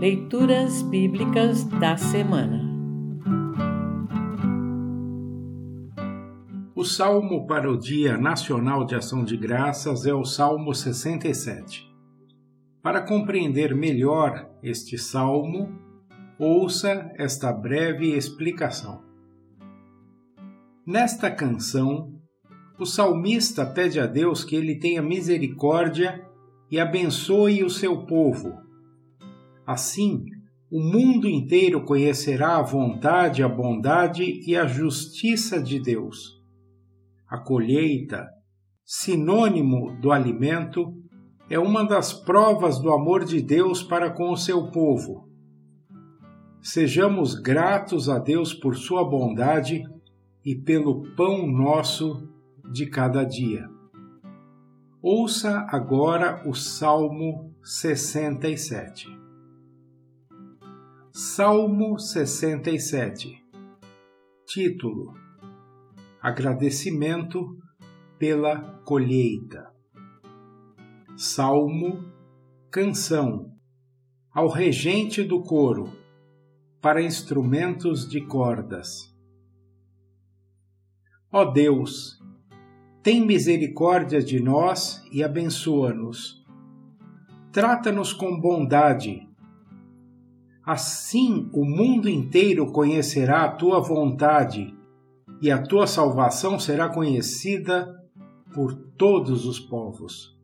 Leituras Bíblicas da Semana O salmo para o Dia Nacional de Ação de Graças é o Salmo 67. Para compreender melhor este salmo, ouça esta breve explicação. Nesta canção, o salmista pede a Deus que ele tenha misericórdia e abençoe o seu povo Assim, o mundo inteiro conhecerá a vontade, a bondade e a justiça de Deus. A colheita, sinônimo do alimento, é uma das provas do amor de Deus para com o seu povo. Sejamos gratos a Deus por sua bondade e pelo pão nosso de cada dia. Ouça agora o Salmo 67. Salmo 67 Título Agradecimento pela colheita. Salmo Canção Ao regente do coro para instrumentos de cordas. Ó Deus, tem misericórdia de nós e abençoa-nos. Trata-nos com bondade Assim o mundo inteiro conhecerá a tua vontade e a tua salvação será conhecida por todos os povos.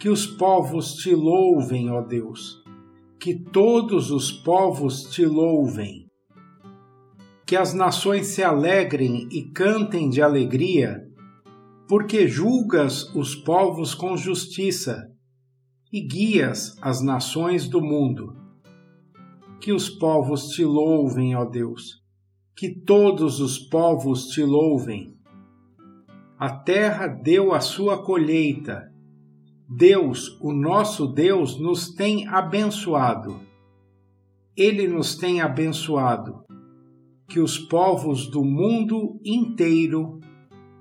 Que os povos te louvem, ó Deus, que todos os povos te louvem. Que as nações se alegrem e cantem de alegria, porque julgas os povos com justiça e guias as nações do mundo que os povos te louvem, ó Deus, que todos os povos te louvem. A terra deu a sua colheita. Deus, o nosso Deus, nos tem abençoado. Ele nos tem abençoado. Que os povos do mundo inteiro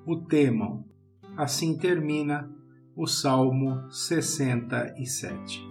o temam. Assim termina o Salmo 67.